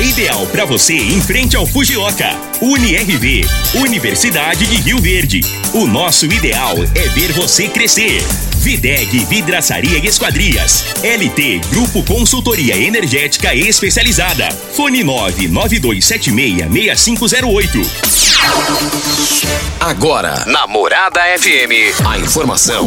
Ideal para você em frente ao Fujioka. UniRV. Universidade de Rio Verde. O nosso ideal é ver você crescer. Videg Vidraçaria e Esquadrias. LT Grupo Consultoria Energética Especializada. Fone 992766508. Agora, Namorada FM, a informação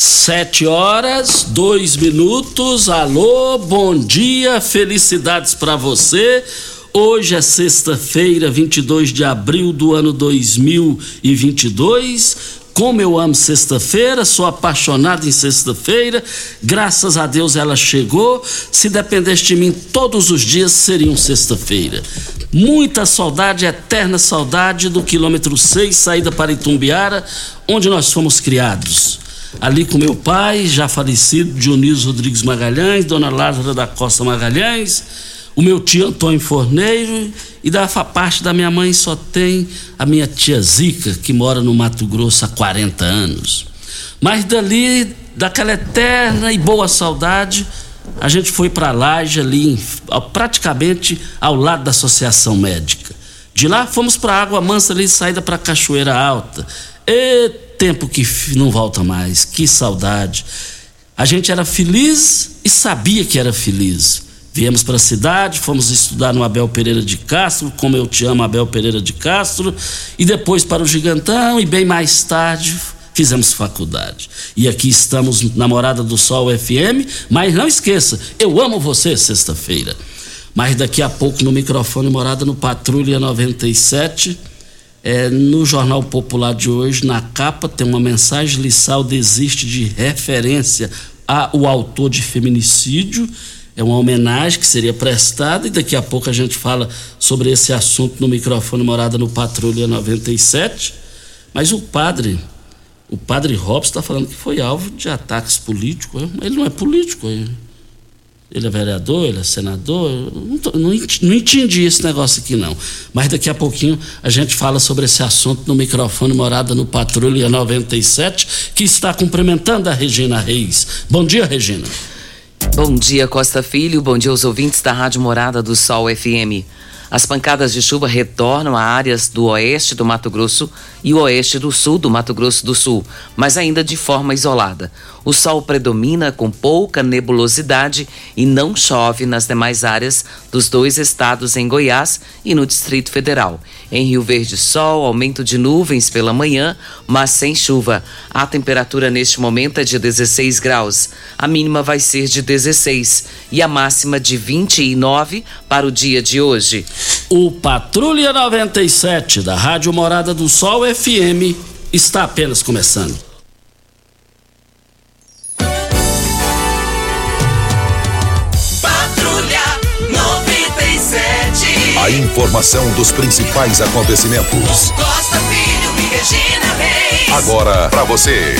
Sete horas, dois minutos. Alô, bom dia, felicidades para você. Hoje é sexta-feira, 22 de abril do ano 2022. Como eu amo sexta-feira, sou apaixonado em sexta-feira. Graças a Deus ela chegou. Se dependesse de mim, todos os dias seriam sexta-feira. Muita saudade, eterna saudade do quilômetro 6, saída para Itumbiara, onde nós fomos criados ali com meu pai, já falecido, Dionísio Rodrigues Magalhães, Dona Lázara da Costa Magalhães, o meu tio Antônio Forneiro e da parte da minha mãe só tem a minha tia Zica, que mora no Mato Grosso há 40 anos. Mas dali, daquela eterna e boa saudade, a gente foi para Laje ali, praticamente ao lado da Associação Médica. De lá fomos para Água Mansa ali, saída para Cachoeira Alta. E tempo que não volta mais, que saudade. A gente era feliz e sabia que era feliz. Viemos para a cidade, fomos estudar no Abel Pereira de Castro, como eu te amo, Abel Pereira de Castro, e depois para o Gigantão, e bem mais tarde fizemos faculdade. E aqui estamos na Morada do Sol FM, mas não esqueça, eu amo você sexta-feira. Mas daqui a pouco no microfone Morada no Patrulha 97 é, no Jornal Popular de hoje, na capa, tem uma mensagem: Lissau desiste de referência ao autor de feminicídio. É uma homenagem que seria prestada, e daqui a pouco a gente fala sobre esse assunto no microfone Morada no Patrulha 97. Mas o padre, o padre Robson, está falando que foi alvo de ataques políticos. Ele não é político. Ele ele é vereador, ele é senador. Não, tô, não, não, entendi esse negócio aqui, não. Mas daqui a pouquinho a gente fala sobre esse assunto no microfone Morada no Patrulha 97, que está cumprimentando a Regina Reis. Bom dia, Regina. Bom dia, Costa Filho. Bom dia aos ouvintes da Rádio Morada do Sol FM. As pancadas de chuva retornam a áreas do oeste do Mato Grosso e o oeste do sul do Mato Grosso do Sul, mas ainda de forma isolada. O sol predomina com pouca nebulosidade e não chove nas demais áreas dos dois estados em Goiás e no Distrito Federal. Em Rio Verde, sol, aumento de nuvens pela manhã, mas sem chuva. A temperatura neste momento é de 16 graus. A mínima vai ser de 16 e a máxima de 29 para o dia de hoje. O Patrulha 97 da Rádio Morada do Sol FM está apenas começando. Informação dos principais acontecimentos. Costa Filho e Regina Reis. Agora para você.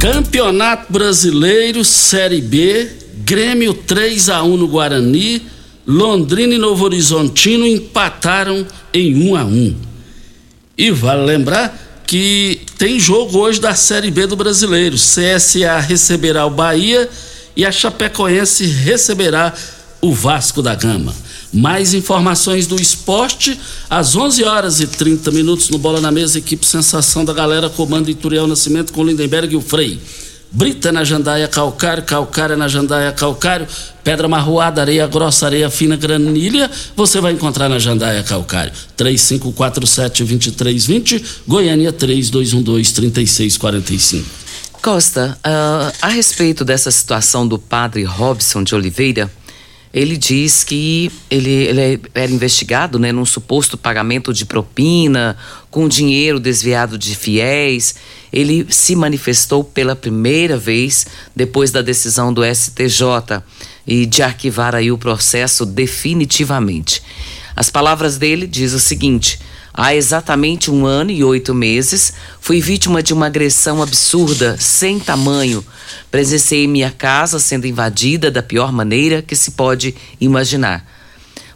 Campeonato Brasileiro Série B, Grêmio 3 a 1 no Guarani, Londrina e Novo Horizontino empataram em 1 a 1. E vale lembrar que tem jogo hoje da Série B do Brasileiro. CSA receberá o Bahia e a Chapecoense receberá o Vasco da Gama. Mais informações do esporte às 11 horas e 30 minutos no Bola na Mesa, equipe Sensação da Galera, comando Ituriel Nascimento com Lindenberg e o Frei. Brita na jandaia calcário, calcária na jandaia calcário, pedra marroada, areia grossa, areia fina, granilha, você vai encontrar na jandaia calcário. 3547-2320, Goiânia 3212-3645. Costa, uh, a respeito dessa situação do padre Robson de Oliveira, ele diz que ele, ele era investigado né, num suposto pagamento de propina, com dinheiro desviado de fiéis. Ele se manifestou pela primeira vez depois da decisão do STJ e de arquivar aí o processo definitivamente. As palavras dele diz o seguinte: Há exatamente um ano e oito meses, fui vítima de uma agressão absurda, sem tamanho. Presenciei minha casa sendo invadida da pior maneira que se pode imaginar.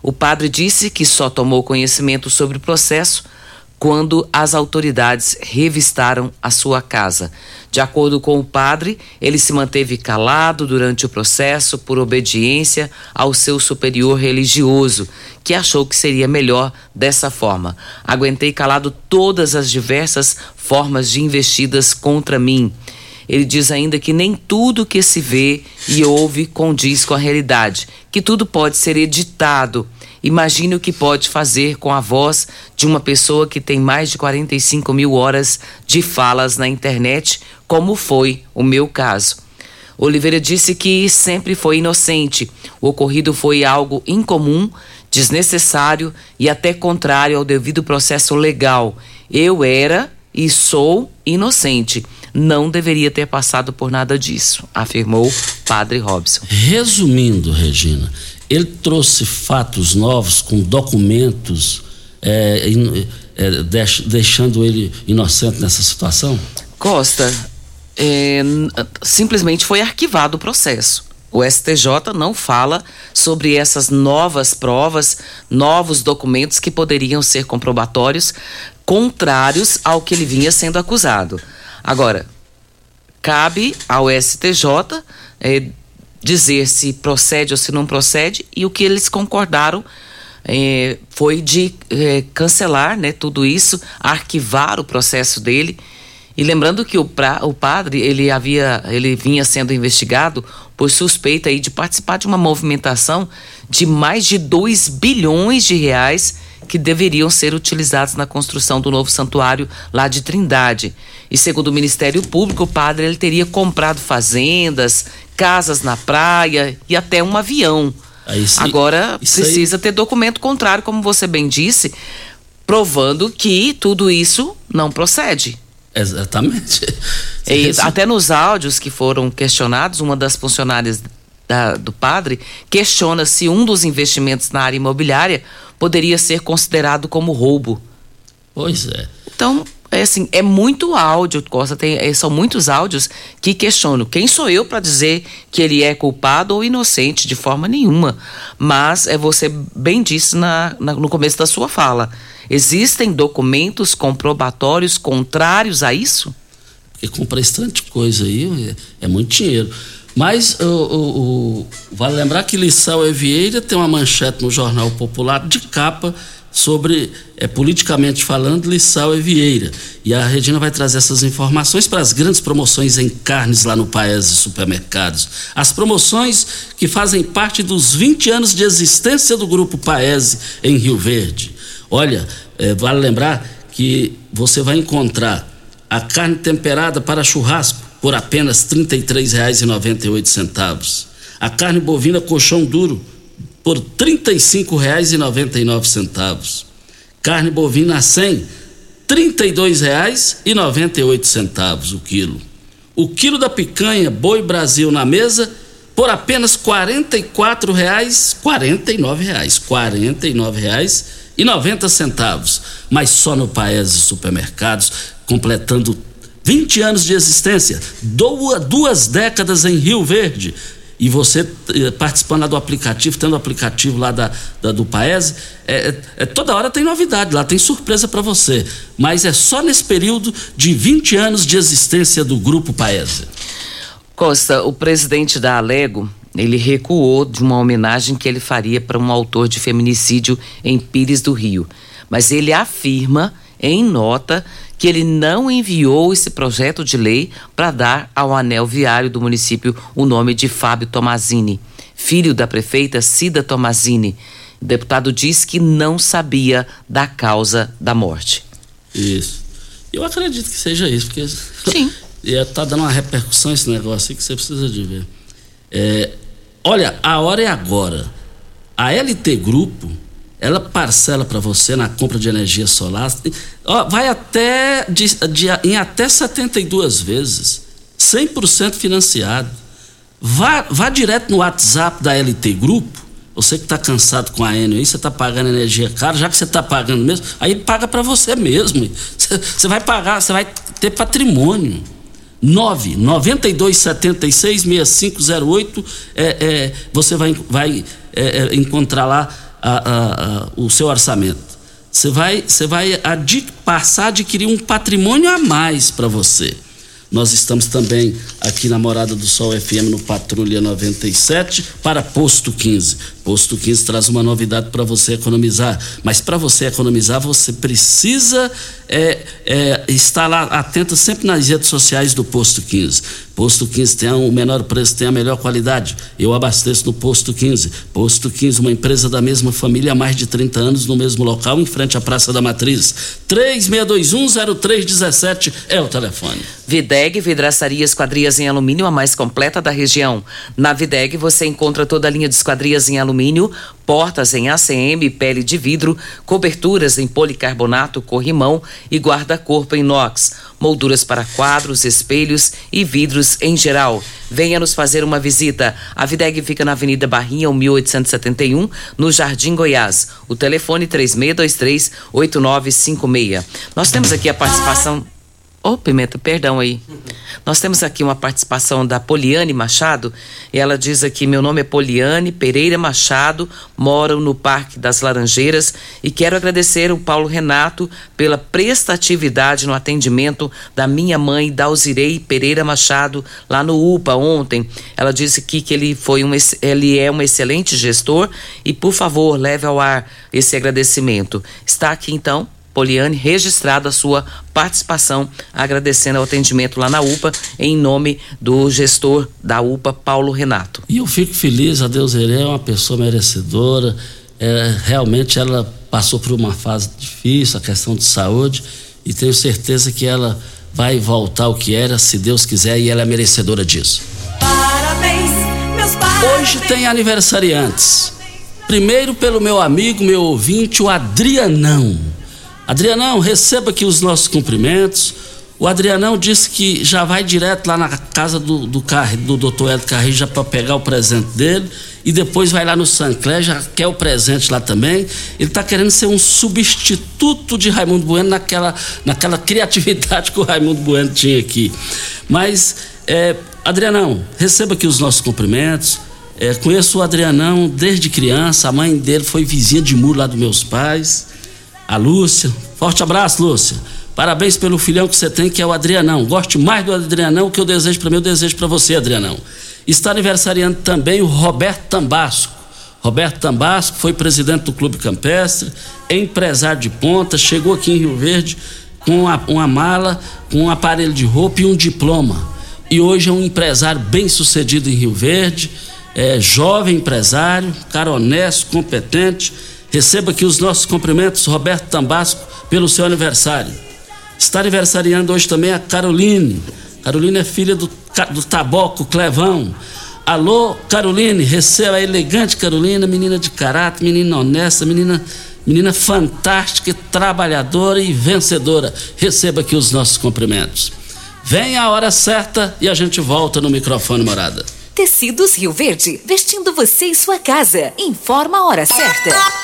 O padre disse que só tomou conhecimento sobre o processo quando as autoridades revistaram a sua casa. De acordo com o padre, ele se manteve calado durante o processo por obediência ao seu superior religioso, que achou que seria melhor dessa forma. Aguentei calado todas as diversas formas de investidas contra mim. Ele diz ainda que nem tudo que se vê e ouve condiz com a realidade, que tudo pode ser editado Imagine o que pode fazer com a voz de uma pessoa que tem mais de 45 mil horas de falas na internet, como foi o meu caso. Oliveira disse que sempre foi inocente. O ocorrido foi algo incomum, desnecessário e até contrário ao devido processo legal. Eu era e sou inocente. Não deveria ter passado por nada disso, afirmou Padre Robson. Resumindo, Regina, ele trouxe fatos novos com documentos, é, é, deix, deixando ele inocente nessa situação? Costa, é, simplesmente foi arquivado o processo. O STJ não fala sobre essas novas provas, novos documentos que poderiam ser comprobatórios, contrários ao que ele vinha sendo acusado. Agora, cabe ao STJ é, dizer se procede ou se não procede, e o que eles concordaram é, foi de é, cancelar né, tudo isso, arquivar o processo dele. E lembrando que o, pra, o padre ele havia ele vinha sendo investigado por suspeita aí de participar de uma movimentação de mais de 2 bilhões de reais que deveriam ser utilizados na construção do novo santuário lá de Trindade. E segundo o Ministério Público, o padre ele teria comprado fazendas, casas na praia e até um avião. Agora precisa aí... ter documento contrário, como você bem disse, provando que tudo isso não procede. Exatamente. E, até nos áudios que foram questionados, uma das funcionárias da, do padre questiona se um dos investimentos na área imobiliária poderia ser considerado como roubo. Pois é. Então, é assim, é muito áudio, Costa, tem, é, são muitos áudios que questionam quem sou eu para dizer que ele é culpado ou inocente de forma nenhuma. Mas é você bem disse na, na, no começo da sua fala. Existem documentos comprobatórios contrários a isso? Porque comprar esse tanto de coisa aí é, é muito dinheiro. Mas o, o, o, vale lembrar que Lissau Evieira tem uma manchete no Jornal Popular de capa sobre, é, politicamente falando, Lissau e Vieira. E a Regina vai trazer essas informações para as grandes promoções em carnes lá no Paese Supermercados. As promoções que fazem parte dos 20 anos de existência do Grupo Paese em Rio Verde. Olha, é, vale lembrar que você vai encontrar a carne temperada para churrasco por apenas R$ 33,98. A carne bovina colchão duro por R$ 35,99. Carne bovina a 100, R$ 32,98 o quilo. O quilo da picanha Boi Brasil na mesa por apenas R$ 44,00, R$ 49,00, R$ 49,00 e 90 centavos. Mas só no Paese Supermercados, completando 20 anos de existência, duas décadas em Rio Verde e você eh, participando lá do aplicativo, tendo o aplicativo lá da, da do Paese, é, é, é, toda hora tem novidade lá, tem surpresa para você. Mas é só nesse período de 20 anos de existência do Grupo Paese. Costa, o presidente da Alego, ele recuou de uma homenagem que ele faria para um autor de feminicídio em Pires do Rio. Mas ele afirma em nota que ele não enviou esse projeto de lei para dar ao anel viário do município o nome de Fábio Tomazini, filho da prefeita Cida Tomazini. O deputado diz que não sabia da causa da morte. Isso. Eu acredito que seja isso, porque Sim. está dando uma repercussão esse negócio aí que você precisa de ver. É, olha, a hora é agora. A LT Grupo ela parcela para você na compra de energia solar, ó, vai até de, de, em até 72 vezes, 100% financiado. Vá, vá direto no WhatsApp da LT Grupo, você que está cansado com a Enel aí, você está pagando energia cara, já que você está pagando mesmo, aí paga para você mesmo. Você vai pagar, você vai ter patrimônio. 9 92 76 6508 é, é, você vai, vai é, é encontrar lá a, a, a, o seu orçamento. Você vai, você vai passar a adquirir um patrimônio a mais para você. Nós estamos também aqui na Morada do Sol FM no Patrulha 97 para Posto 15. Posto 15 traz uma novidade para você economizar. Mas para você economizar, você precisa é, é, estar lá atento sempre nas redes sociais do Posto 15. Posto 15 tem o menor preço, tem a melhor qualidade. Eu abasteço no Posto 15. Posto 15, uma empresa da mesma família há mais de 30 anos no mesmo local, em frente à Praça da Matriz. 36210317 é o telefone. Videg Vidraçaria Esquadrias em Alumínio, a mais completa da região. Na Videg você encontra toda a linha de esquadrias em alumínio, portas em ACM, pele de vidro, coberturas em policarbonato, corrimão e guarda-corpo em inox, molduras para quadros, espelhos e vidros em geral. Venha nos fazer uma visita. A Videg fica na Avenida Barrinha, 1871, no Jardim Goiás. O telefone 3623 8956. Nós temos aqui a participação Ô, oh, Pimenta, perdão aí. Nós temos aqui uma participação da Poliane Machado, e ela diz aqui: meu nome é Poliane Pereira Machado, moro no Parque das Laranjeiras e quero agradecer o Paulo Renato pela prestatividade no atendimento da minha mãe, Dalzirei Pereira Machado, lá no UPA ontem. Ela disse aqui que ele, foi um, ele é um excelente gestor e, por favor, leve ao ar esse agradecimento. Está aqui então Poliane registrado a sua participação, agradecendo ao atendimento lá na UPA, em nome do gestor da UPA, Paulo Renato. E eu fico feliz, a Deus ele é uma pessoa merecedora, é, realmente ela passou por uma fase difícil, a questão de saúde, e tenho certeza que ela vai voltar ao que era, se Deus quiser, e ela é merecedora disso. Parabéns, meus parabéns. Hoje tem aniversariantes. Primeiro pelo meu amigo, meu ouvinte, o Adrianão. Adrianão, receba aqui os nossos cumprimentos. O Adrianão disse que já vai direto lá na casa do, do, do doutor Hélio Carreiro já para pegar o presente dele e depois vai lá no Sancler, já quer o presente lá também. Ele está querendo ser um substituto de Raimundo Bueno naquela, naquela criatividade que o Raimundo Bueno tinha aqui. Mas, é, Adrianão, receba aqui os nossos cumprimentos. É, conheço o Adrianão desde criança, a mãe dele foi vizinha de muro lá dos meus pais a Lúcia. Forte abraço, Lúcia. Parabéns pelo filhão que você tem, que é o Adrianão. Goste mais do Adrianão que eu desejo para mim, eu desejo para você, Adrianão. Está aniversariando também o Roberto Tambasco. Roberto Tambasco foi presidente do Clube Campestre, é empresário de ponta, chegou aqui em Rio Verde com uma, uma mala, com um aparelho de roupa e um diploma. E hoje é um empresário bem sucedido em Rio Verde, é jovem empresário, cara honesto, competente Receba aqui os nossos cumprimentos, Roberto Tambasco, pelo seu aniversário. Está aniversariando hoje também a Caroline. Caroline é filha do, do Taboco Clevão. Alô, Caroline, receba a elegante Carolina, menina de caráter, menina honesta, menina, menina fantástica, trabalhadora e vencedora. Receba aqui os nossos cumprimentos. Vem a hora certa e a gente volta no microfone morada. Tecidos Rio Verde, vestindo você e sua casa. Informa a hora certa.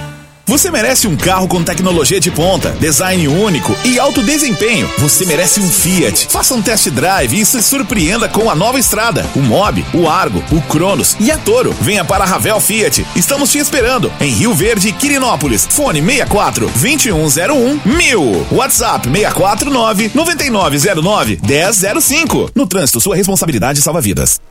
Você merece um carro com tecnologia de ponta, design único e alto desempenho. Você merece um Fiat. Faça um test drive e se surpreenda com a nova estrada, o Mob, o Argo, o Cronos e a Toro. Venha para a Ravel Fiat. Estamos te esperando em Rio Verde e Quirinópolis. Fone 64 2101 1000. WhatsApp 649 9909 1005. No trânsito, sua responsabilidade salva vidas.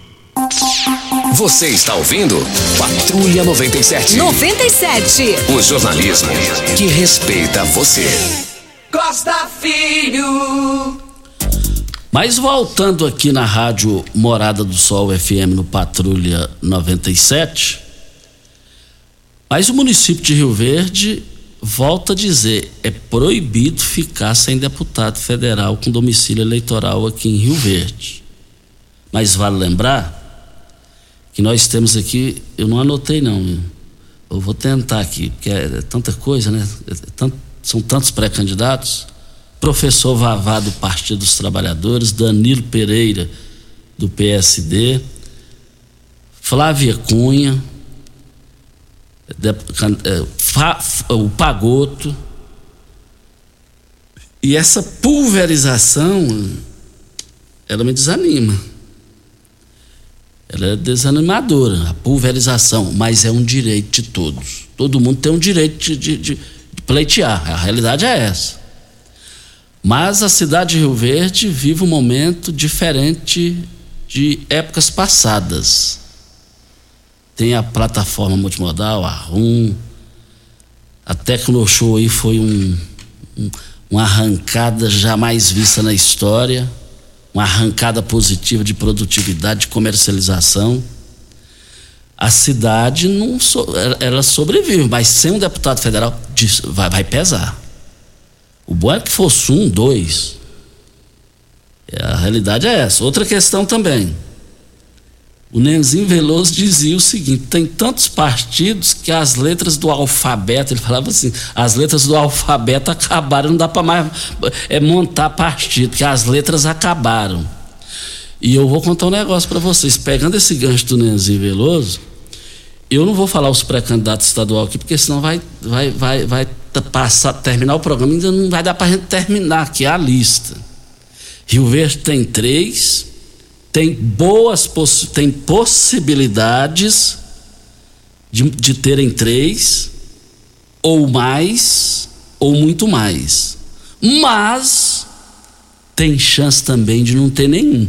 Você está ouvindo Patrulha 97. 97. O jornalismo que respeita você. Costa Filho. Mas voltando aqui na rádio Morada do Sol FM no Patrulha 97, mas o município de Rio Verde volta a dizer, é proibido ficar sem deputado federal com domicílio eleitoral aqui em Rio Verde. Mas vale lembrar que nós temos aqui, eu não anotei não, eu vou tentar aqui, porque é, tanta coisa, né? É tanto, são tantos pré-candidatos. Professor Vavá do Partido dos Trabalhadores, Danilo Pereira do PSD, Flávia Cunha, é, o Pagoto. E essa pulverização, ela me desanima ela é desanimadora, a pulverização, mas é um direito de todos. Todo mundo tem um direito de, de, de, pleitear, a realidade é essa. Mas a cidade de Rio Verde vive um momento diferente de épocas passadas. Tem a plataforma multimodal, a RUM, a Tecnoshow aí foi um, um, uma arrancada jamais vista na história uma arrancada positiva de produtividade, de comercialização. A cidade não so, ela sobrevive, mas sem um deputado federal vai, vai pesar. O bom é que fosse um, dois. A realidade é essa. Outra questão também. O Nenzinho Veloso dizia o seguinte: tem tantos partidos que as letras do alfabeto, ele falava assim, as letras do alfabeto acabaram, não dá para mais é, montar partido, porque as letras acabaram. E eu vou contar um negócio para vocês, pegando esse gancho do Nenzinho Veloso, eu não vou falar os pré-candidatos estadual aqui, porque senão vai, vai, vai, vai passar, terminar o programa, ainda não vai dar para gente terminar aqui a lista. Rio Verde tem três, tem boas tem possibilidades de, de terem três, ou mais, ou muito mais. Mas tem chance também de não ter nenhum.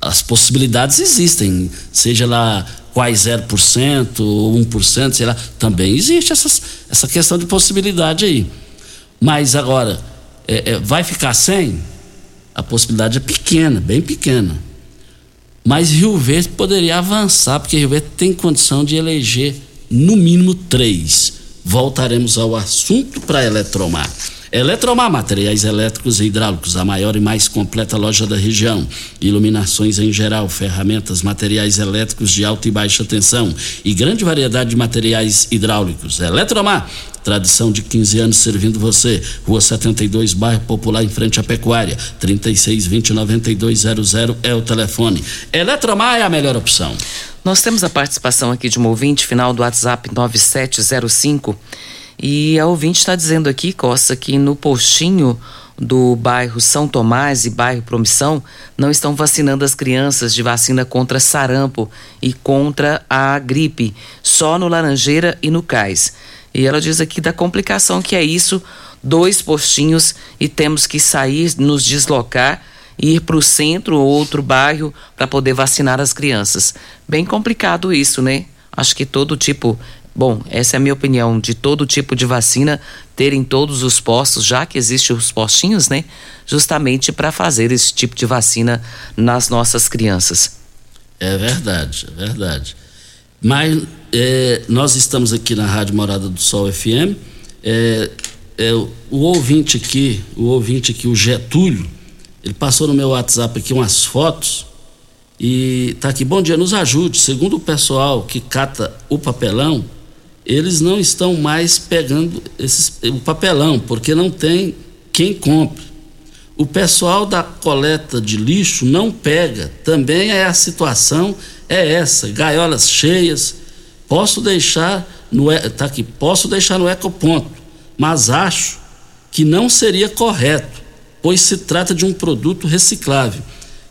As possibilidades existem, seja lá quais 0% ou 1%, sei lá, também existe essas, essa questão de possibilidade aí. Mas agora, é, é, vai ficar sem? A possibilidade é pequena, bem pequena. Mas Rio Verde poderia avançar, porque Rio Verde tem condição de eleger no mínimo três. Voltaremos ao assunto para Eletromar. Eletromar, materiais elétricos e hidráulicos, a maior e mais completa loja da região. Iluminações em geral, ferramentas, materiais elétricos de alta e baixa tensão e grande variedade de materiais hidráulicos. Eletromar, tradição de 15 anos servindo você. Rua 72, bairro Popular, em frente à Pecuária. 3620 9200 é o telefone. Eletromar é a melhor opção. Nós temos a participação aqui de um ouvinte, final do WhatsApp 9705. E a ouvinte está dizendo aqui, Costa, que no postinho do bairro São Tomás e bairro Promissão não estão vacinando as crianças de vacina contra sarampo e contra a gripe, só no Laranjeira e no Cais. E ela diz aqui da complicação que é isso, dois postinhos e temos que sair, nos deslocar ir para o centro ou outro bairro para poder vacinar as crianças. Bem complicado isso, né? Acho que todo tipo Bom, essa é a minha opinião de todo tipo de vacina ter em todos os postos, já que existem os postinhos, né? Justamente para fazer esse tipo de vacina nas nossas crianças. É verdade, é verdade. Mas é, nós estamos aqui na Rádio Morada do Sol FM. É, é, o ouvinte aqui, o ouvinte aqui, o Getúlio, ele passou no meu WhatsApp aqui umas fotos e tá aqui. Bom dia, nos ajude. Segundo o pessoal que cata o papelão, eles não estão mais pegando esses, o papelão, porque não tem quem compre. O pessoal da coleta de lixo não pega. Também é a situação é essa, gaiolas cheias. Posso deixar no tá aqui, posso deixar no ecoponto, mas acho que não seria correto, pois se trata de um produto reciclável.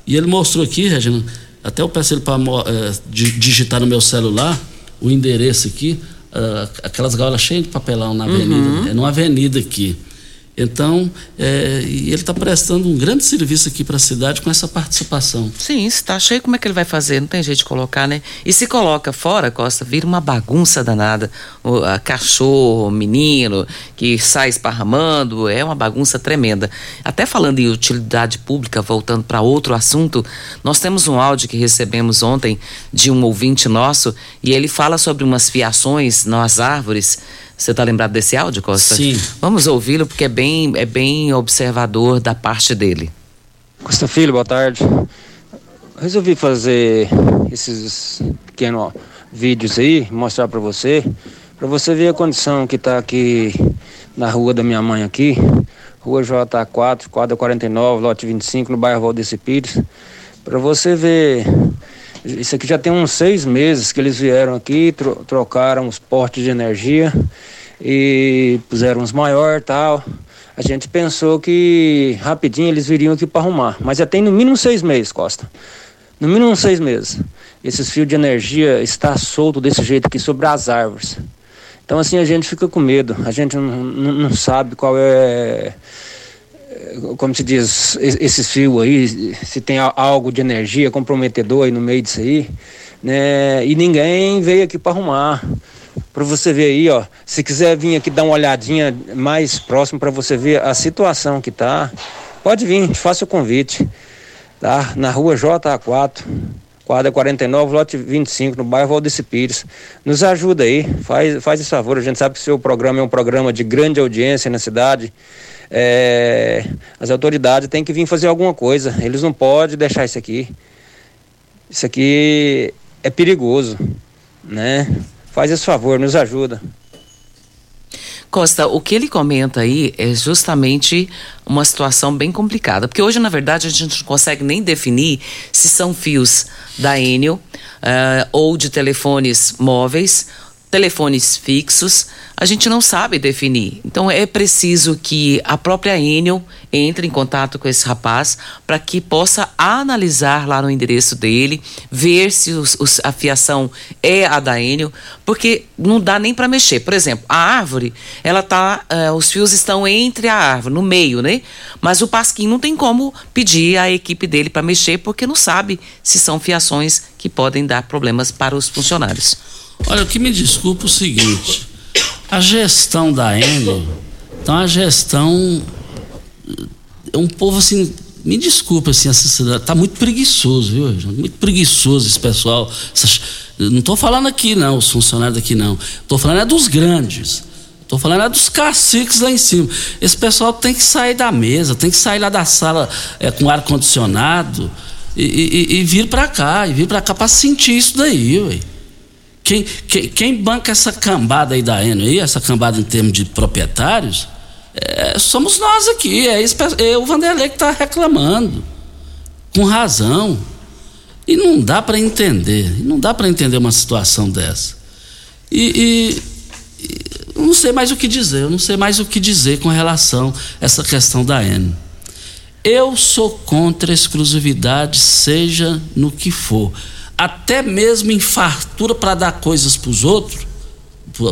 E ele mostrou aqui, Regina, até eu peço ele para é, digitar no meu celular o endereço aqui uh, aquelas gaiolas cheias de papelão na avenida, uhum. é numa avenida aqui. Então, é, ele está prestando um grande serviço aqui para a cidade com essa participação. Sim, está cheio, como é que ele vai fazer? Não tem jeito de colocar, né? E se coloca fora, Costa, vira uma bagunça danada. O a cachorro, menino, que sai esparramando, é uma bagunça tremenda. Até falando em utilidade pública, voltando para outro assunto, nós temos um áudio que recebemos ontem de um ouvinte nosso e ele fala sobre umas fiações nas árvores você está lembrado desse áudio, Costa? Sim. Vamos ouvi-lo porque é bem, é bem observador da parte dele. Costa Filho, boa tarde. Resolvi fazer esses pequenos vídeos aí, mostrar para você, para você ver a condição que está aqui na rua da minha mãe aqui, rua J4, quadra 49, lote 25, no bairro Valdeci Pires, para você ver isso aqui já tem uns seis meses que eles vieram aqui, tro trocaram os portes de energia e puseram uns maior tal. A gente pensou que rapidinho eles viriam aqui para arrumar, mas já tem no mínimo seis meses, Costa. No mínimo seis meses. Esses fios de energia está solto desse jeito aqui sobre as árvores. Então assim a gente fica com medo. A gente não, sabe qual é como se diz, esses fios aí, se tem algo de energia comprometedor aí no meio disso aí, né? E ninguém veio aqui para arrumar. Para você ver aí, ó, se quiser vir aqui dar uma olhadinha mais próximo para você ver a situação que tá, pode vir, faça o convite, tá? Na rua JA4, quadra 49, lote 25, no bairro Valdeci Pires. Nos ajuda aí, faz, faz esse favor, a gente sabe que o seu programa é um programa de grande audiência na cidade, é, as autoridades têm que vir fazer alguma coisa. Eles não podem deixar isso aqui. Isso aqui é perigoso, né? Faz esse favor, nos ajuda. Costa, o que ele comenta aí é justamente uma situação bem complicada, porque hoje, na verdade, a gente não consegue nem definir se são fios da Enel uh, ou de telefones móveis telefones fixos, a gente não sabe definir. Então é preciso que a própria Enel entre em contato com esse rapaz para que possa analisar lá no endereço dele, ver se os, os, a fiação é a da Enel, porque não dá nem para mexer. Por exemplo, a árvore, ela tá, uh, os fios estão entre a árvore, no meio, né? Mas o Pasquim não tem como pedir à equipe dele para mexer porque não sabe se são fiações que podem dar problemas para os funcionários. Olha, o que me desculpa é o seguinte: a gestão da Enel, então a gestão. É um povo assim. Me desculpa, assim, essa tá muito preguiçoso, viu? Muito preguiçoso esse pessoal. Essas, não estou falando aqui, não, os funcionários daqui, não. Estou falando é dos grandes. Estou falando é dos caciques lá em cima. Esse pessoal tem que sair da mesa, tem que sair lá da sala é, com ar condicionado e, e, e vir para cá, e vir para cá para sentir isso daí, ué. Quem, quem, quem, banca essa cambada aí da Enel aí, essa cambada em termos de proprietários, é, somos nós aqui. É, esse, é o Vanderlei que está reclamando. Com razão. E não dá para entender. Não dá para entender uma situação dessa. E, e, e, não sei mais o que dizer. Eu não sei mais o que dizer com relação a essa questão da Enel. Eu sou contra a exclusividade, seja no que for até mesmo em fartura para dar coisas para os outros,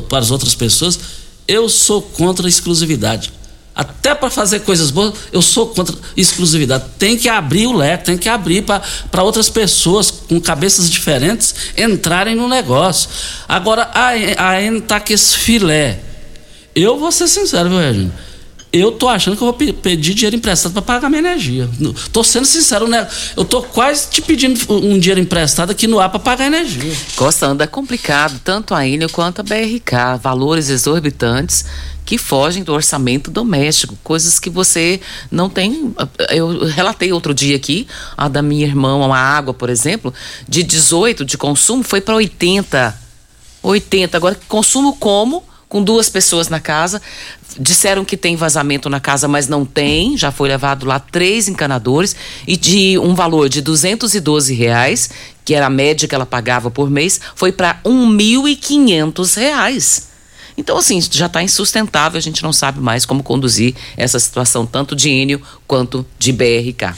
para as outras pessoas, eu sou contra a exclusividade. Até para fazer coisas boas, eu sou contra exclusividade. Tem que abrir o leque, tem que abrir para outras pessoas com cabeças diferentes entrarem no negócio. Agora, a, a N tá com esse filé. Eu vou ser sincero, viu, Regina? Eu tô achando que eu vou pedir dinheiro emprestado para pagar minha energia. Tô sendo sincero, né? Eu tô quase te pedindo um dinheiro emprestado aqui no ar para pagar energia. Costa, anda complicado, tanto a Enel quanto a BRK, valores exorbitantes que fogem do orçamento doméstico, coisas que você não tem. Eu relatei outro dia aqui, a da minha irmã, uma água, por exemplo, de 18 de consumo foi para 80. 80. Agora, consumo como? Com duas pessoas na casa, disseram que tem vazamento na casa, mas não tem. Já foi levado lá três encanadores e de um valor de 212 reais, que era a média que ela pagava por mês, foi para 1.500 reais. Então, assim, já está insustentável, a gente não sabe mais como conduzir essa situação, tanto de Enio quanto de BRK.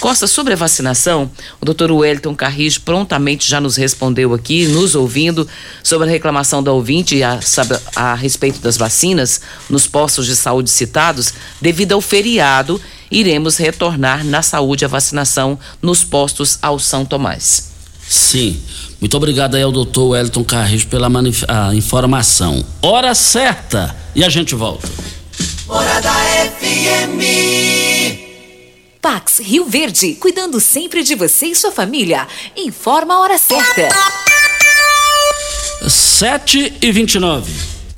Costa, sobre a vacinação, o doutor Wellington Carrijo prontamente já nos respondeu aqui, nos ouvindo, sobre a reclamação da ouvinte a, a respeito das vacinas nos postos de saúde citados, devido ao feriado, iremos retornar na saúde a vacinação nos postos ao São Tomás. Sim. Muito obrigado aí ao doutor Wellington Carrijo pela informação. Hora certa e a gente volta. Morada FM. Pax Rio Verde, cuidando sempre de você e sua família. Informa a hora certa. 7 e 29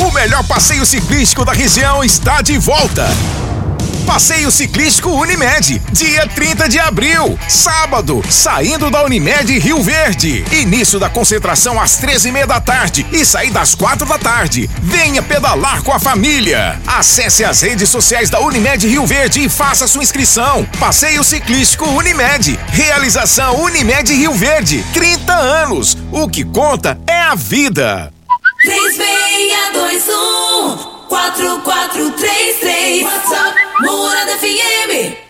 O melhor passeio ciclístico da região está de volta. Passeio Ciclístico Unimed, dia 30 de abril, sábado, saindo da Unimed Rio Verde. Início da concentração às 13h30 da tarde e sair das 4 da tarde. Venha pedalar com a família. Acesse as redes sociais da Unimed Rio Verde e faça sua inscrição. Passeio Ciclístico Unimed. Realização Unimed Rio Verde. 30 anos. O que conta é a vida. 3621 4433 WhatsApp Morada FM.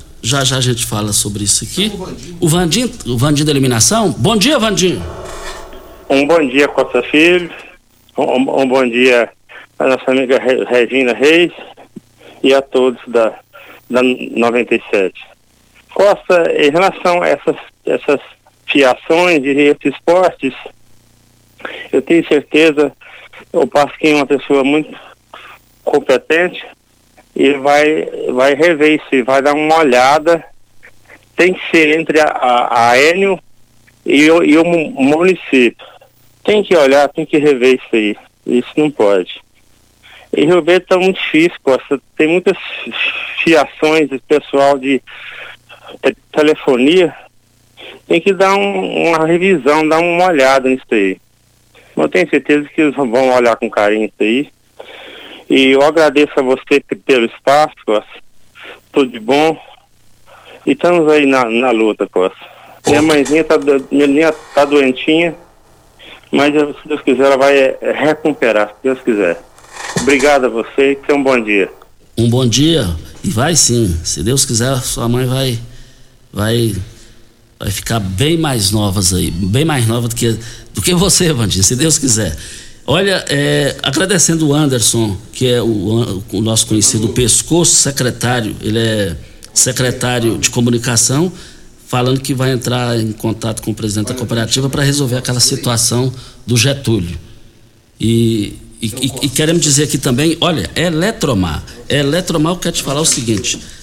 já já a gente fala sobre isso aqui. O Vandim, o Vandim da eliminação. Bom dia, Vandim. Um bom dia, Costa Filho. Um, um bom dia à nossa amiga Re- Regina Reis e a todos da, da 97. Costa, em relação a essas, essas fiações e esses esportes, eu tenho certeza, o Pasquim é uma pessoa muito competente e vai, vai rever isso, vai dar uma olhada. Tem que ser entre a, a, a Enio e o, e o mu- município. Tem que olhar, tem que rever isso aí. Isso não pode. E Rio Verde está muito difícil, Costa. Tem muitas fiações de pessoal de te- telefonia. Tem que dar um- uma revisão, dar uma olhada nisso aí. Eu tenho certeza que eles vão olhar com carinho isso aí. E eu agradeço a você pelo espaço, Costa. Tudo de bom. E estamos aí na, na luta, Costa. Minha mãezinha tá, minha tá doentinha, mas se Deus quiser ela vai eh, recuperar, se Deus quiser. Obrigado a você e tenha um bom dia. Um bom dia. E vai sim. Se Deus quiser, sua mãe vai. Vai. Vai ficar bem mais novas aí. Bem mais nova do que, do que você, Vandinho, se Deus quiser. Olha, é, agradecendo o Anderson, que é o, o nosso conhecido Pescoço, secretário, ele é secretário de comunicação, falando que vai entrar em contato com o presidente da cooperativa para resolver aquela situação do Getúlio. E, e, e- e queremos dizer aqui também, olha, Eletromar. Eletromar, eu quero te falar o seguinte.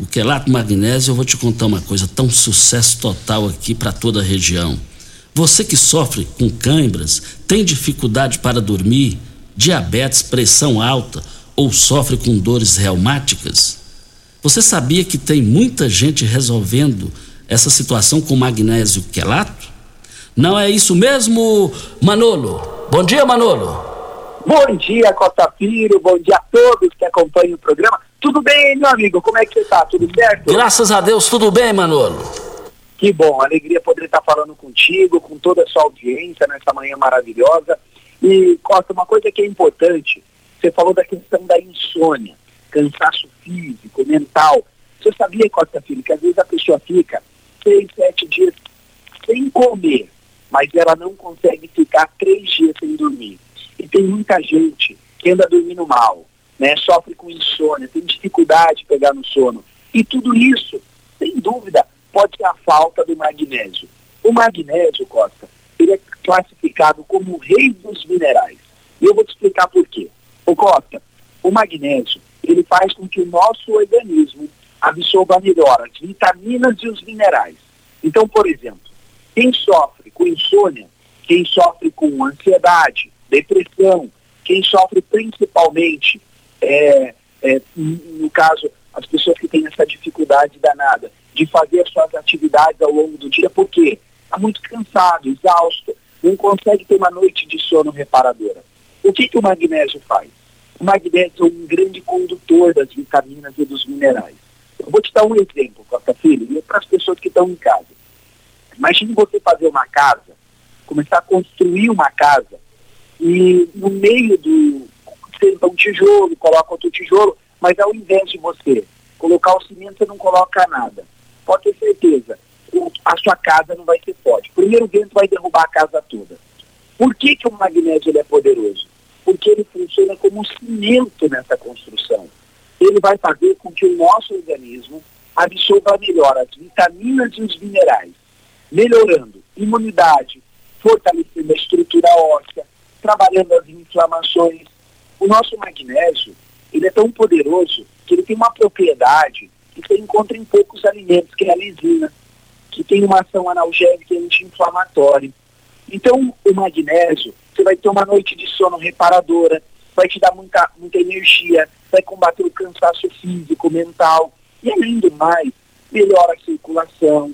o quelato magnésio, eu vou te contar uma coisa, tá um sucesso total aqui para toda a região. Você que sofre com cãibras, tem dificuldade para dormir, diabetes, pressão alta ou sofre com dores reumáticas, você sabia que tem muita gente resolvendo essa situação com magnésio quelato? Não é isso mesmo, Manolo? Bom dia, Manolo. Bom dia, Costa Filho. Bom dia a todos que acompanham o programa. Tudo bem, meu amigo? Como é que você tá? Tudo certo? Graças a Deus, tudo bem, Manolo. Que bom, alegria poder estar falando contigo, com toda a sua audiência nessa manhã maravilhosa. E, Costa, uma coisa que é importante, você falou da questão da insônia, cansaço físico, mental. Você sabia, Costa Filho, que às vezes a pessoa fica seis, sete dias sem comer, mas ela não consegue ficar três dias sem dormir. E tem muita gente que anda dormindo mal, né? Sofre com insônia, tem dificuldade de pegar no sono. E tudo isso, sem dúvida, pode ser a falta do magnésio. O magnésio, Costa, ele é classificado como o rei dos minerais. E eu vou te explicar por quê. Ô Costa, o magnésio, ele faz com que o nosso organismo absorva melhor as vitaminas e os minerais. Então, por exemplo, quem sofre com insônia, quem sofre com ansiedade, depressão, quem sofre principalmente é, é, no caso, as pessoas que têm essa dificuldade danada de fazer suas atividades ao longo do dia, porque está muito cansado, exausto, não consegue ter uma noite de sono reparadora. O que, que o magnésio faz? O magnésio é um grande condutor das vitaminas e dos minerais. Eu vou te dar um exemplo, Costa Filho, e para as pessoas que estão em casa. Imagine você fazer uma casa, começar a construir uma casa, e no meio do. Senta um tijolo, coloca outro tijolo, mas ao invés de você colocar o cimento, você não coloca nada. Pode ter certeza, a sua casa não vai ser forte. Primeiro o vento vai derrubar a casa toda. Por que, que o magnésio ele é poderoso? Porque ele funciona como um cimento nessa construção. Ele vai fazer com que o nosso organismo absorva melhor as vitaminas e os minerais, melhorando imunidade, fortalecendo a estrutura óssea, trabalhando as inflamações. O nosso magnésio, ele é tão poderoso que ele tem uma propriedade que você encontra em poucos alimentos, que é a lisina, que tem uma ação analgésica e anti-inflamatória. Então, o magnésio, você vai ter uma noite de sono reparadora, vai te dar muita, muita energia, vai combater o cansaço físico, mental, e além do mais, melhora a circulação.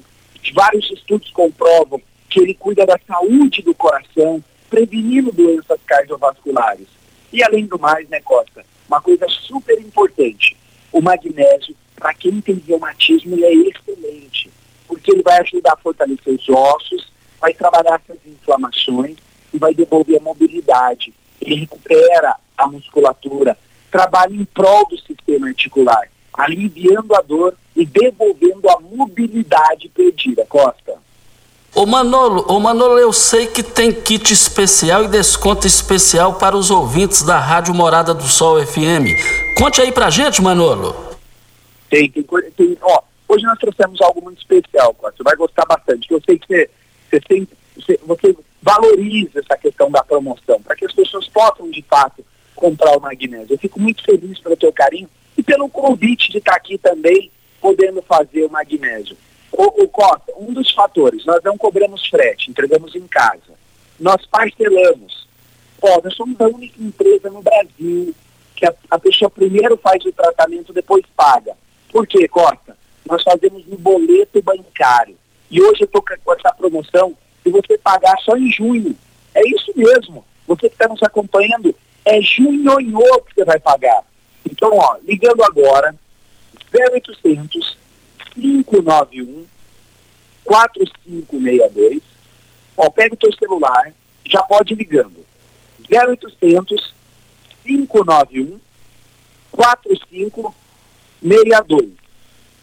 Vários estudos comprovam que ele cuida da saúde do coração, prevenindo doenças cardiovasculares. E além do mais, né, Costa, uma coisa super importante, o magnésio, para quem tem reumatismo, ele é excelente, porque ele vai ajudar a fortalecer os ossos, vai trabalhar essas inflamações e vai devolver a mobilidade. Ele recupera a musculatura, trabalha em prol do sistema articular, aliviando a dor e devolvendo a mobilidade perdida. Costa. Ô Manolo, ô Manolo, eu sei que tem kit especial e desconto especial para os ouvintes da Rádio Morada do Sol FM. Conte aí pra gente, Manolo. Tem, tem, tem ó, hoje nós trouxemos algo muito especial. Você vai gostar bastante. Eu sei que você, você, tem, você, você valoriza essa questão da promoção, para que as pessoas possam, de fato, comprar o magnésio. Eu fico muito feliz pelo teu carinho e pelo convite de estar aqui também, podendo fazer o magnésio. O, o um dos fatores, nós não cobramos frete, entregamos em casa. Nós parcelamos. Ó, nós somos a única empresa no Brasil que a, a pessoa primeiro faz o tratamento, depois paga. Por quê, Costa? Nós fazemos no boleto bancário. E hoje eu estou com essa promoção se você pagar só em junho. É isso mesmo. Você que está nos acompanhando, é junho que você vai pagar. Então, ó, ligando agora, 0800 591 4562. Ó, pega o teu celular, já pode ir ligando. 0800 591 4562.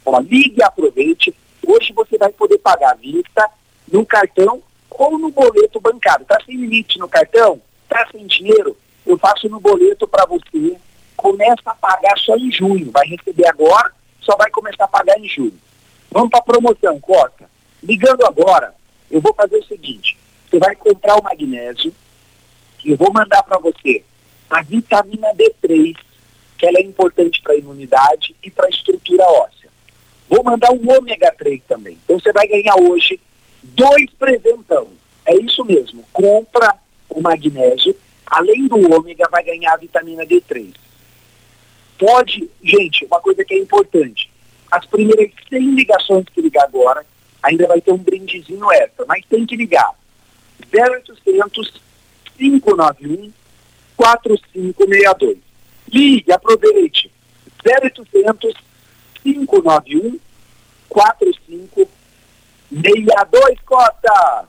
Ó, ligue e aproveite. Hoje você vai poder pagar à vista no cartão ou no boleto bancário. Tá sem limite no cartão? Tá sem dinheiro? Eu faço no boleto para você. Começa a pagar só em junho. Vai receber agora, só vai começar a pagar em julho. Vamos para a promoção, Costa. Ligando agora, eu vou fazer o seguinte: você vai comprar o magnésio, e eu vou mandar para você a vitamina D3, que ela é importante para a imunidade e para a estrutura óssea. Vou mandar um ômega 3 também. Então você vai ganhar hoje dois presentão. É isso mesmo. Compra o magnésio, além do ômega, vai ganhar a vitamina D3. Pode, gente, uma coisa que é importante. As primeiras 100 ligações que ligar agora, ainda vai ter um brindezinho extra, mas tem que ligar. 0800 591 4562. Ligue, aproveite. 0800 591 4562, Cota.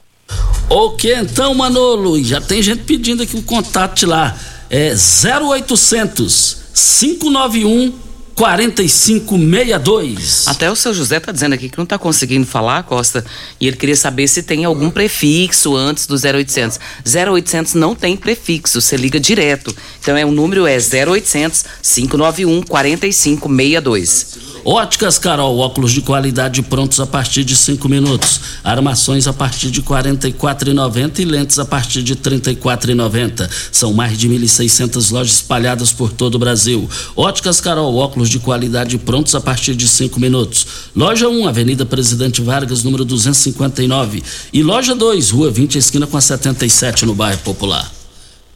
Ok, então, Manolo, já tem gente pedindo aqui o contato lá. É 0800 591 4562. Até o seu José tá dizendo aqui que não tá conseguindo falar, Costa, e ele queria saber se tem algum prefixo antes do 0800. 0800 não tem prefixo, você liga direto. Então é o número é 0800 591 4562. Óticas Carol, óculos de qualidade prontos a partir de cinco minutos. Armações a partir de quarenta e quatro noventa lentes a partir de trinta e quatro e noventa. São mais de mil e seiscentas lojas espalhadas por todo o Brasil. Óticas Carol, óculos de qualidade prontos a partir de cinco minutos. Loja 1, Avenida Presidente Vargas, número 259. E loja 2, Rua 20, esquina com a 77, no bairro Popular.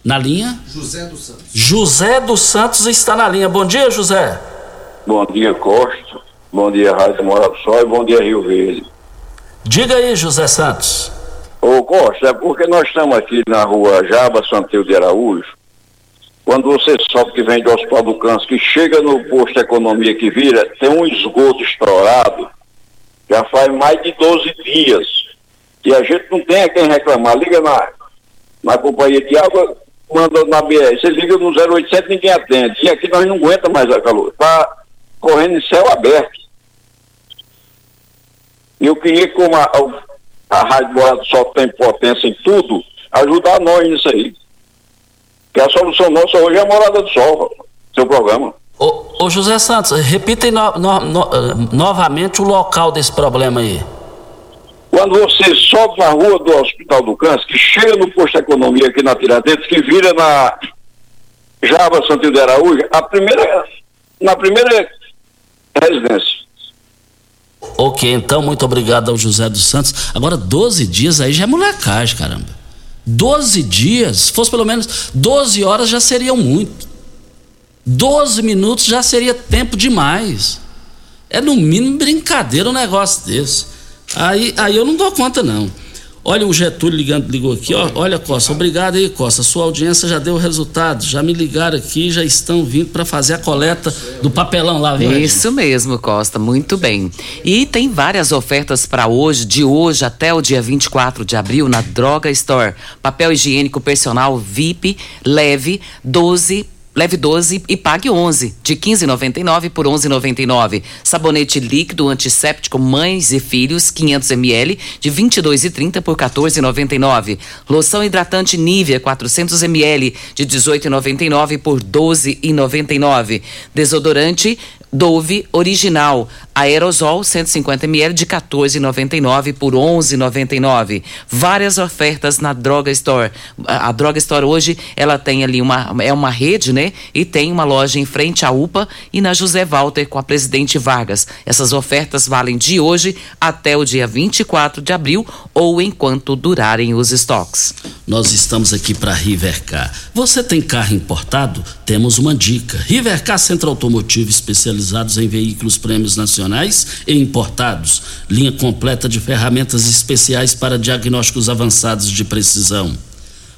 Na linha? José dos Santos. José dos Santos está na linha. Bom dia, José. Bom dia, Costa. Bom dia, Rádio Moral do Sol e bom dia, Rio Verde. Diga aí, José Santos. Ô Costa, é porque nós estamos aqui na rua Jaba Santeiro de Araújo. Quando você sobe que vem do Hospital do Câncer, que chega no posto economia que vira, tem um esgoto estourado, já faz mais de 12 dias. E a gente não tem a quem reclamar. Liga na, na companhia de água, manda na BR. Você liga no 087, ninguém atende. E aqui nós não aguenta mais a calor. Está correndo em céu aberto. E eu queria, como a, a Rádio Boa do Sol tem potência em tudo, ajudar nós nisso aí. Que a solução nossa hoje é a morada do sol, seu programa. Ô, ô José Santos, repita no, no, no, novamente o local desse problema aí. Quando você sobe na rua do Hospital do Câncer, que chega no posto de economia aqui na Tiradentes, que vira na Java Santo de Araújo, a primeira, na primeira residência. Ok, então, muito obrigado ao José dos Santos. Agora, 12 dias aí já é molecagem, caramba. 12 dias, se fosse pelo menos 12 horas já seria muito. 12 minutos já seria tempo demais. É no mínimo brincadeira um negócio desse. Aí, aí eu não dou conta, não. Olha o Getúlio ligando, ligou aqui, ó. Olha, Costa, obrigado aí, Costa. Sua audiência já deu resultado. Já me ligaram aqui, já estão vindo para fazer a coleta do papelão lá, viu? Isso mesmo, Costa, muito bem. E tem várias ofertas para hoje, de hoje até o dia 24 de abril, na Droga Store. Papel higiênico personal VIP, leve, 12 Leve 12 e pague 11, de 15,99 por 11,99. Sabonete líquido antisséptico Mães e Filhos, 500 ml, de 22,30 por 14,99. Loção hidratante Nivea, 400 ml, de 18,99 por 12,99. Desodorante Dove original, aerosol 150 ml de 14,99 por 11,99. Várias ofertas na Droga Store. A, Droga Store hoje ela tem ali uma é uma rede, né? E tem uma loja em frente à UPA e na José Walter com a Presidente Vargas. Essas ofertas valem de hoje até o dia 24 de abril ou enquanto durarem os estoques. Nós estamos aqui para Rivercar. Você tem carro importado? Temos uma dica. Rivercar Centro Automotivo especializado especializados em veículos prêmios nacionais e importados. Linha completa de ferramentas especiais para diagnósticos avançados de precisão.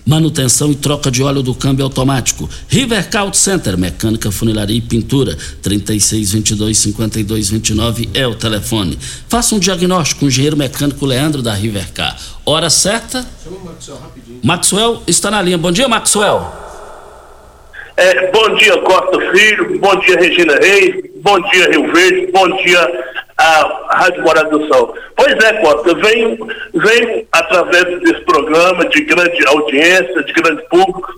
Manutenção e troca de óleo do câmbio automático. Rivercar Auto Center, mecânica, funilaria e pintura. 3622-5229 é o telefone. Faça um diagnóstico com o engenheiro mecânico Leandro da Rivercar. Hora certa? Chama o Maxwell rapidinho. Maxwell está na linha. Bom dia, Maxwell. É, bom dia, Costa Filho. Bom dia, Regina Reis bom dia Rio Verde, bom dia a Rádio Morada do Sol. Pois é, Costa, venho, venho através desse programa de grande audiência, de grande público,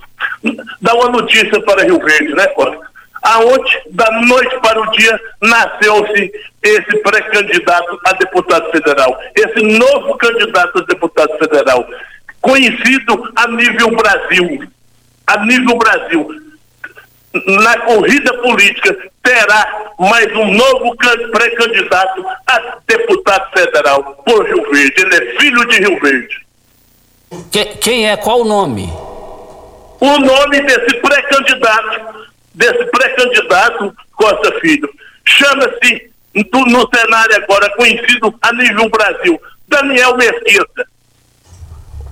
dar uma notícia para Rio Verde, né, Costa? Aonde, da noite para o dia, nasceu-se esse pré-candidato a deputado federal, esse novo candidato a deputado federal, conhecido a nível Brasil, a nível Brasil na corrida política terá mais um novo pré-candidato a deputado federal por Rio Verde. Ele é filho de Rio Verde. Que, quem é? Qual o nome? O nome desse pré-candidato, desse pré-candidato Costa Filho, chama-se, no cenário agora conhecido a nível Brasil, Daniel Mesquita.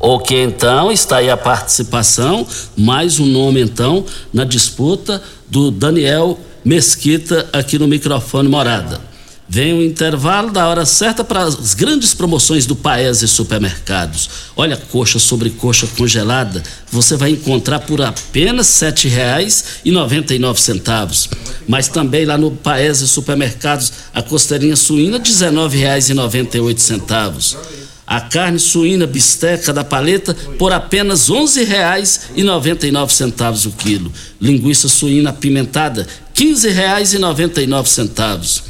Ok, então está aí a participação, mais um nome então na disputa do Daniel Mesquita aqui no microfone Morada. Vem o intervalo da hora certa para as grandes promoções do Paese Supermercados. Olha, coxa sobre coxa congelada, você vai encontrar por apenas R$ 7,99. Mas também lá no Paese Supermercados, a costeirinha suína R$ 19,98 a carne suína bisteca da paleta por apenas R$ 11,99 o quilo. Linguiça suína apimentada, R$ 15,99.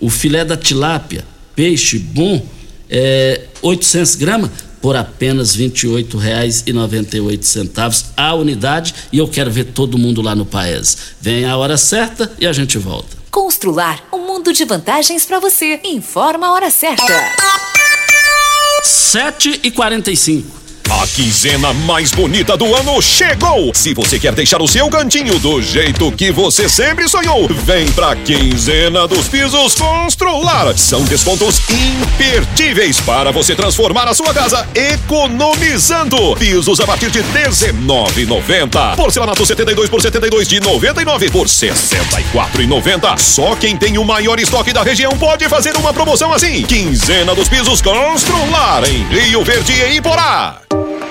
O filé da tilápia, peixe bom, é, 800 gramas, por apenas R$ 28,98 a unidade. E eu quero ver todo mundo lá no Paes. Vem a hora certa e a gente volta. Constrular um mundo de vantagens para você. Informa a hora certa. 7 e 45 A quinzena mais bonita do ano chegou! Se você quer deixar o seu cantinho do jeito que você sempre sonhou, vem pra Quinzena dos Pisos Constrular. São descontos imperdíveis para você transformar a sua casa economizando. Pisos a partir de R$19,90. Porcelanato 72 por 72 de 99 por 64,90. Só quem tem o maior estoque da região pode fazer uma promoção assim. Quinzena dos Pisos Constrular em Rio Verde e Iporá.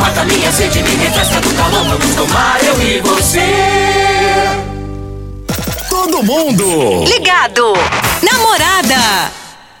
Mata minha sede, me refresca do calor. Vamos tomar eu e você. Todo mundo! Ligado! Namorada!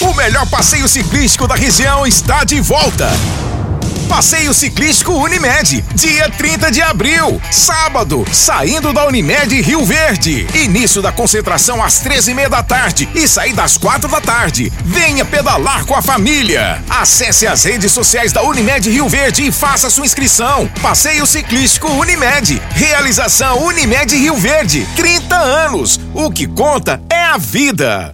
O melhor passeio ciclístico da região está de volta. Passeio Ciclístico Unimed, dia 30 de abril, sábado, saindo da Unimed Rio Verde. Início da concentração às 13h30 da tarde e saída às 4 da tarde. Venha pedalar com a família. Acesse as redes sociais da Unimed Rio Verde e faça sua inscrição. Passeio Ciclístico Unimed. Realização Unimed Rio Verde. 30 anos. O que conta é a vida.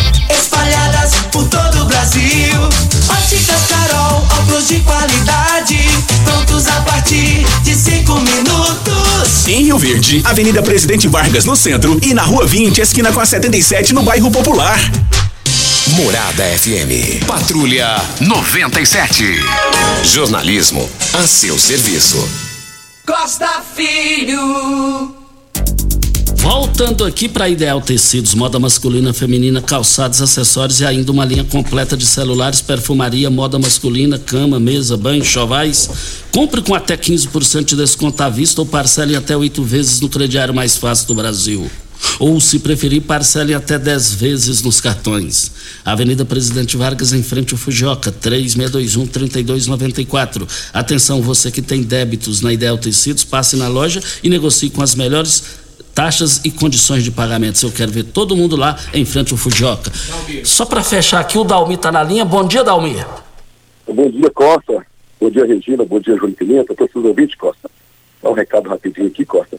espalhadas por todo o Brasil. Óticas Carol, óculos de qualidade, prontos a partir de cinco minutos. Em Rio Verde, Avenida Presidente Vargas no centro e na Rua 20, esquina com a 77 no bairro Popular. Morada FM. Patrulha 97. Jornalismo a seu serviço. Costa Filho. Voltando aqui para Ideal Tecidos, moda masculina, feminina, calçados, acessórios e ainda uma linha completa de celulares, perfumaria, moda masculina, cama, mesa, banho, chovais. Compre com até 15% de desconto à vista ou parcele até oito vezes no crediário mais fácil do Brasil. Ou, se preferir, parcele até 10 vezes nos cartões. Avenida Presidente Vargas, em frente ao Fujioka, 3621-3294. Atenção, você que tem débitos na Ideal Tecidos, passe na loja e negocie com as melhores taxas e condições de pagamento. Eu quero ver todo mundo lá em frente ao Fujioka. Só para fechar aqui, o Dalmi está na linha. Bom dia, Dalmi. Bom dia, Costa. Bom dia, Regina. Bom dia, Júlio Pimenta. Todos os ouvintes, Costa. Dá um recado rapidinho aqui, Costa.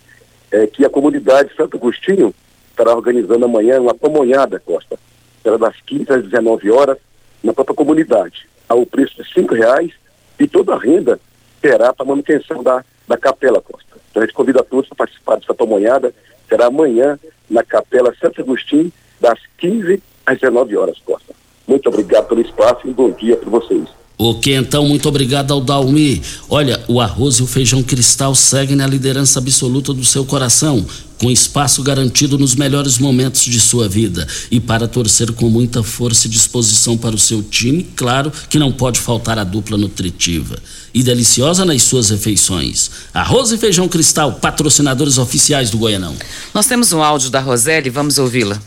É que a comunidade Santo Agostinho estará organizando amanhã uma pamonhada, Costa. Será das 15 às 19 horas, na própria comunidade. Ao preço de cinco reais e toda a renda terá para manutenção da, da capela, Costa. Então a gente convida a todos para participar dessa pamonhada. Será amanhã na Capela Santo Agostinho, das 15 às 19 horas, Costa. Muito obrigado pelo espaço e bom dia para vocês. Ok, então, muito obrigado ao Dalmi. Olha, o arroz e o feijão cristal seguem na liderança absoluta do seu coração, com espaço garantido nos melhores momentos de sua vida. E para torcer com muita força e disposição para o seu time, claro que não pode faltar a dupla nutritiva. E deliciosa nas suas refeições. Arroz e feijão cristal, patrocinadores oficiais do Goianão. Nós temos um áudio da Roseli, vamos ouvi-la.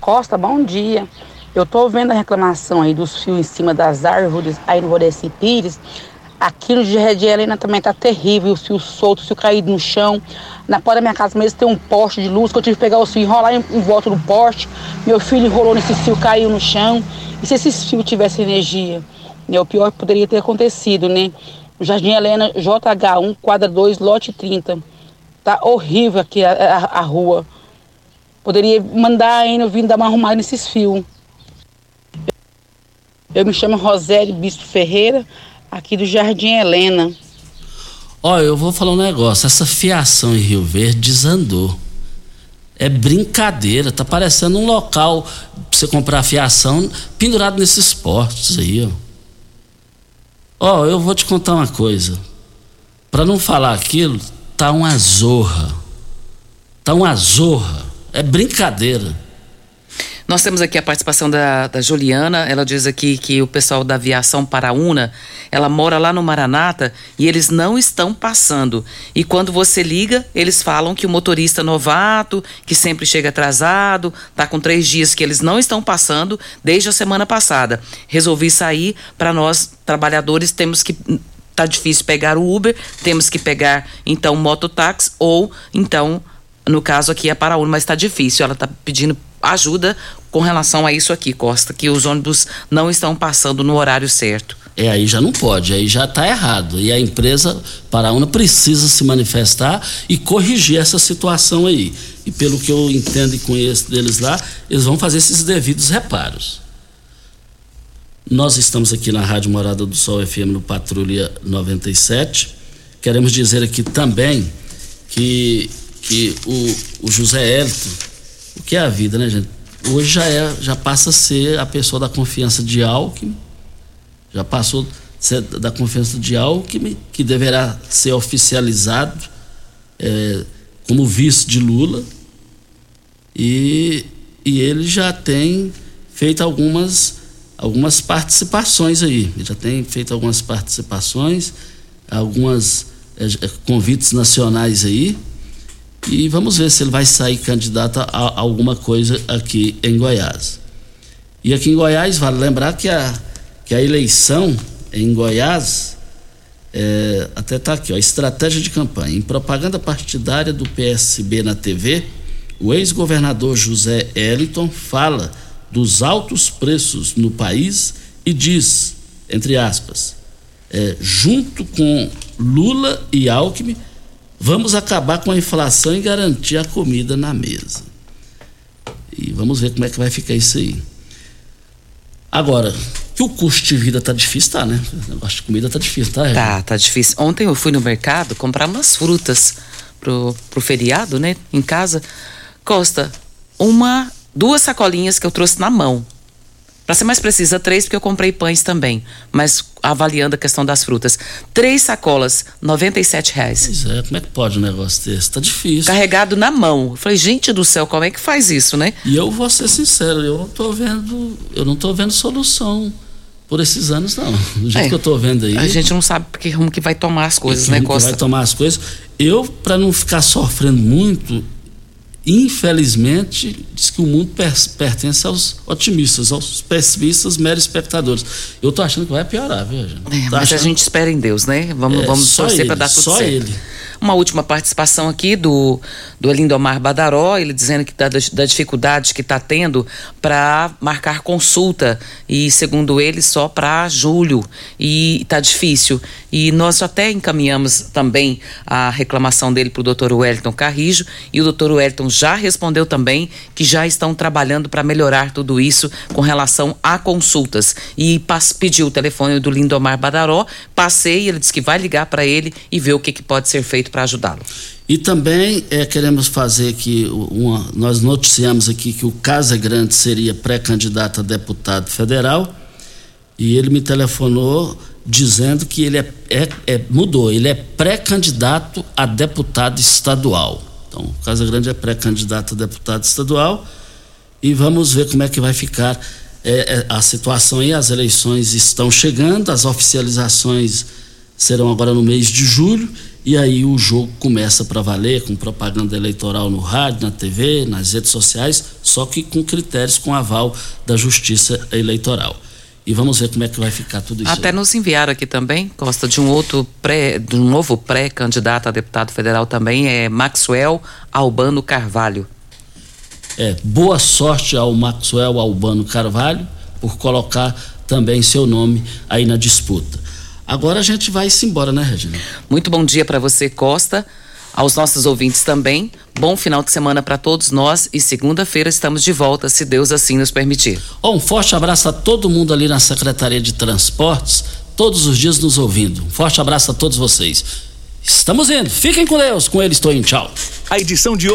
Costa, bom dia. Eu tô vendo a reclamação aí dos fios em cima das árvores aí no Rodeci Pires. Aqui no Jardim Helena também tá terrível, os fios soltos, o fio caído no chão. Na porta da minha casa mesmo tem um poste de luz que eu tive que pegar os fios, enrolar em, em volta do poste. Meu filho enrolou nesse fio, caiu no chão. E se esses fios tivessem energia? Né, o pior que poderia ter acontecido, né? O Jardim Helena, JH1, quadra 2, lote 30. Tá horrível aqui a, a, a rua. Poderia mandar ainda vindo dar uma arrumada nesses fios. Eu me chamo Rosério Bispo Ferreira, aqui do Jardim Helena. Olha, eu vou falar um negócio. Essa fiação em Rio Verde desandou. É brincadeira. Tá parecendo um local pra você comprar fiação pendurado nesses postes aí, ó. Ó, eu vou te contar uma coisa. Para não falar aquilo, tá uma zorra. Tá uma zorra. É brincadeira. Nós temos aqui a participação da, da Juliana. Ela diz aqui que o pessoal da aviação Paraúna, ela mora lá no Maranata e eles não estão passando. E quando você liga, eles falam que o motorista novato, que sempre chega atrasado, tá com três dias que eles não estão passando desde a semana passada. Resolvi sair para nós trabalhadores temos que tá difícil pegar o Uber, temos que pegar então mototáxi ou então no caso aqui é Paraúna, mas está difícil. Ela está pedindo ajuda com relação a isso aqui, Costa, que os ônibus não estão passando no horário certo. É, aí já não pode, aí já está errado. E a empresa Paraúna precisa se manifestar e corrigir essa situação aí. E pelo que eu entendo e conheço deles lá, eles vão fazer esses devidos reparos. Nós estamos aqui na Rádio Morada do Sol FM no Patrulha 97. Queremos dizer aqui também que, que o, o José Hélito, o que é a vida, né, gente? Hoje já, é, já passa a ser a pessoa da confiança de Alckmin, já passou a ser da confiança de Alckmin, que deverá ser oficializado é, como vice de Lula, e, e ele já tem feito algumas, algumas participações aí, ele já tem feito algumas participações, algumas é, convites nacionais aí, e vamos ver se ele vai sair candidato a, alguma coisa aqui em Goiás. E aqui em Goiás, vale lembrar que a, que a eleição em Goiás, é, até está aqui, ó, estratégia de campanha. Em propaganda partidária do PSB na TV, o ex-governador José Eliton fala dos altos preços no país e diz, entre aspas, é, junto com Lula e Alckmin, Vamos acabar com a inflação e garantir a comida na mesa. E vamos ver como é que vai ficar isso aí. Agora, que o custo de vida tá difícil, tá, né? O negócio de comida tá difícil, tá? Tá, tá difícil. Ontem eu fui no mercado comprar umas frutas pro, pro feriado, né? Em casa. Costa, uma, duas sacolinhas que eu trouxe na mão. Para ser mais precisa, três, porque eu comprei pães também. Mas avaliando a questão das frutas. Três sacolas, R$ reais. Pois é, como é que pode um negócio desse? Tá difícil. Carregado na mão. Eu falei, gente do céu, como é que faz isso, né? E eu vou ser sincero, eu não tô vendo, eu não tô vendo solução por esses anos, não. Do jeito é, que eu tô vendo aí. A gente não sabe porque rumo que vai tomar as coisas, né, Costa? vai tomar as coisas. Eu, para não ficar sofrendo muito, Infelizmente, diz que o mundo pertence aos otimistas, aos pessimistas, meros espectadores. Eu tô achando que vai piorar, viu, gente? É, mas achando... a gente espera em Deus, né? Vamos, é, vamos torcer para dar tudo só certo. Ele. Uma última participação aqui do, do Lindomar Badaró, ele dizendo que da, da dificuldade que está tendo para marcar consulta e, segundo ele, só para julho. E está difícil. E nós até encaminhamos também a reclamação dele para o doutor Wellington Carrijo e o doutor Wellington já respondeu também que já estão trabalhando para melhorar tudo isso com relação a consultas. E pediu o telefone do Lindomar Badaró, passei, ele disse que vai ligar para ele e ver o que, que pode ser feito para ajudá-lo. E também é, queremos fazer que uma, nós noticiamos aqui que o Casa Grande seria pré-candidato a deputado federal e ele me telefonou dizendo que ele é, é, é mudou, ele é pré-candidato a deputado estadual. Então, Casa Grande é pré-candidato a deputado estadual e vamos ver como é que vai ficar é, a situação aí. As eleições estão chegando, as oficializações serão agora no mês de julho E aí o jogo começa para valer com propaganda eleitoral no rádio, na TV, nas redes sociais, só que com critérios com aval da Justiça Eleitoral. E vamos ver como é que vai ficar tudo isso. Até aí. nos enviaram aqui também, Costa, de um outro pré, de um novo pré-candidato a deputado federal também, é Maxwell Albano Carvalho. É, boa sorte ao Maxwell Albano Carvalho por colocar também seu nome aí na disputa. Agora a gente vai se embora, né, Regina? Muito bom dia para você, Costa. Aos nossos ouvintes também. Bom final de semana para todos nós e segunda-feira estamos de volta, se Deus assim nos permitir. Oh, um forte abraço a todo mundo ali na Secretaria de Transportes, todos os dias nos ouvindo. Um forte abraço a todos vocês. Estamos indo. Fiquem com Deus. Com ele estou em tchau. A edição de hoje